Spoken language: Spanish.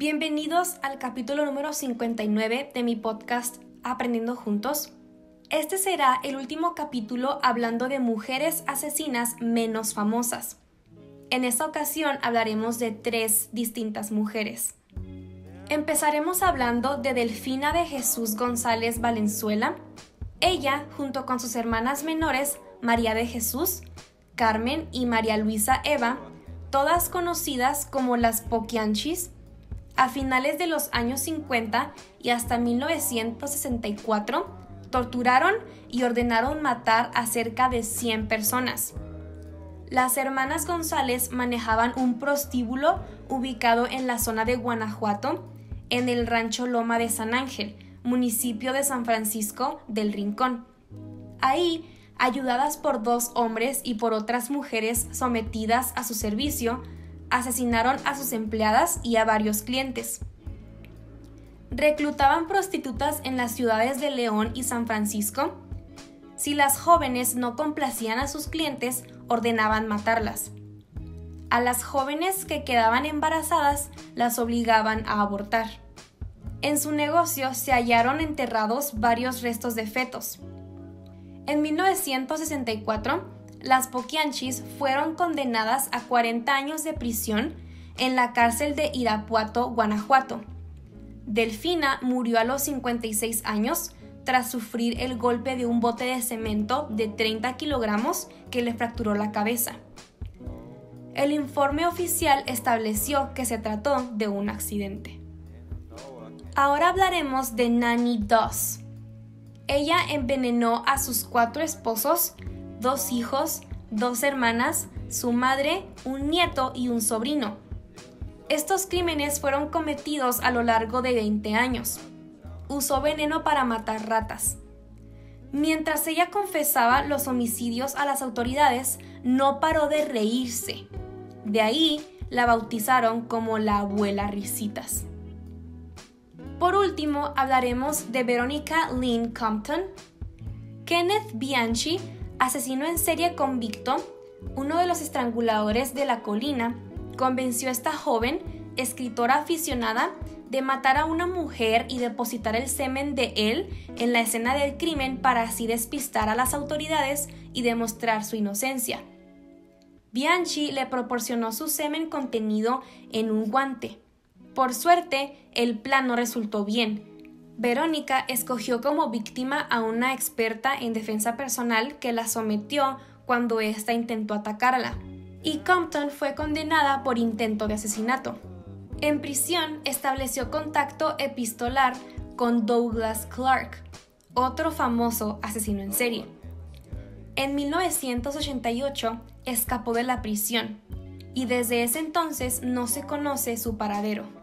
Bienvenidos al capítulo número 59 de mi podcast Aprendiendo Juntos. Este será el último capítulo hablando de mujeres asesinas menos famosas. En esta ocasión hablaremos de tres distintas mujeres. Empezaremos hablando de Delfina de Jesús González Valenzuela. Ella, junto con sus hermanas menores, María de Jesús, Carmen y María Luisa Eva, todas conocidas como las Poquianchis, a finales de los años 50 y hasta 1964, torturaron y ordenaron matar a cerca de 100 personas. Las hermanas González manejaban un prostíbulo ubicado en la zona de Guanajuato, en el rancho Loma de San Ángel, municipio de San Francisco del Rincón. Ahí, ayudadas por dos hombres y por otras mujeres sometidas a su servicio, asesinaron a sus empleadas y a varios clientes. Reclutaban prostitutas en las ciudades de León y San Francisco. Si las jóvenes no complacían a sus clientes, ordenaban matarlas. A las jóvenes que quedaban embarazadas las obligaban a abortar. En su negocio se hallaron enterrados varios restos de fetos. En 1964, las Poquianchis fueron condenadas a 40 años de prisión en la cárcel de Irapuato, Guanajuato. Delfina murió a los 56 años tras sufrir el golpe de un bote de cemento de 30 kilogramos que le fracturó la cabeza. El informe oficial estableció que se trató de un accidente. Ahora hablaremos de Nanny Doss. Ella envenenó a sus cuatro esposos dos hijos, dos hermanas, su madre, un nieto y un sobrino. Estos crímenes fueron cometidos a lo largo de 20 años. Usó veneno para matar ratas. Mientras ella confesaba los homicidios a las autoridades, no paró de reírse. De ahí la bautizaron como la abuela Risitas. Por último, hablaremos de Veronica Lynn Compton. Kenneth Bianchi asesino en serie convicto, uno de los estranguladores de la colina, convenció a esta joven, escritora aficionada, de matar a una mujer y depositar el semen de él en la escena del crimen para así despistar a las autoridades y demostrar su inocencia. Bianchi le proporcionó su semen contenido en un guante. Por suerte, el plan no resultó bien, Verónica escogió como víctima a una experta en defensa personal que la sometió cuando ésta intentó atacarla, y Compton fue condenada por intento de asesinato. En prisión estableció contacto epistolar con Douglas Clark, otro famoso asesino en serie. En 1988 escapó de la prisión y desde ese entonces no se conoce su paradero.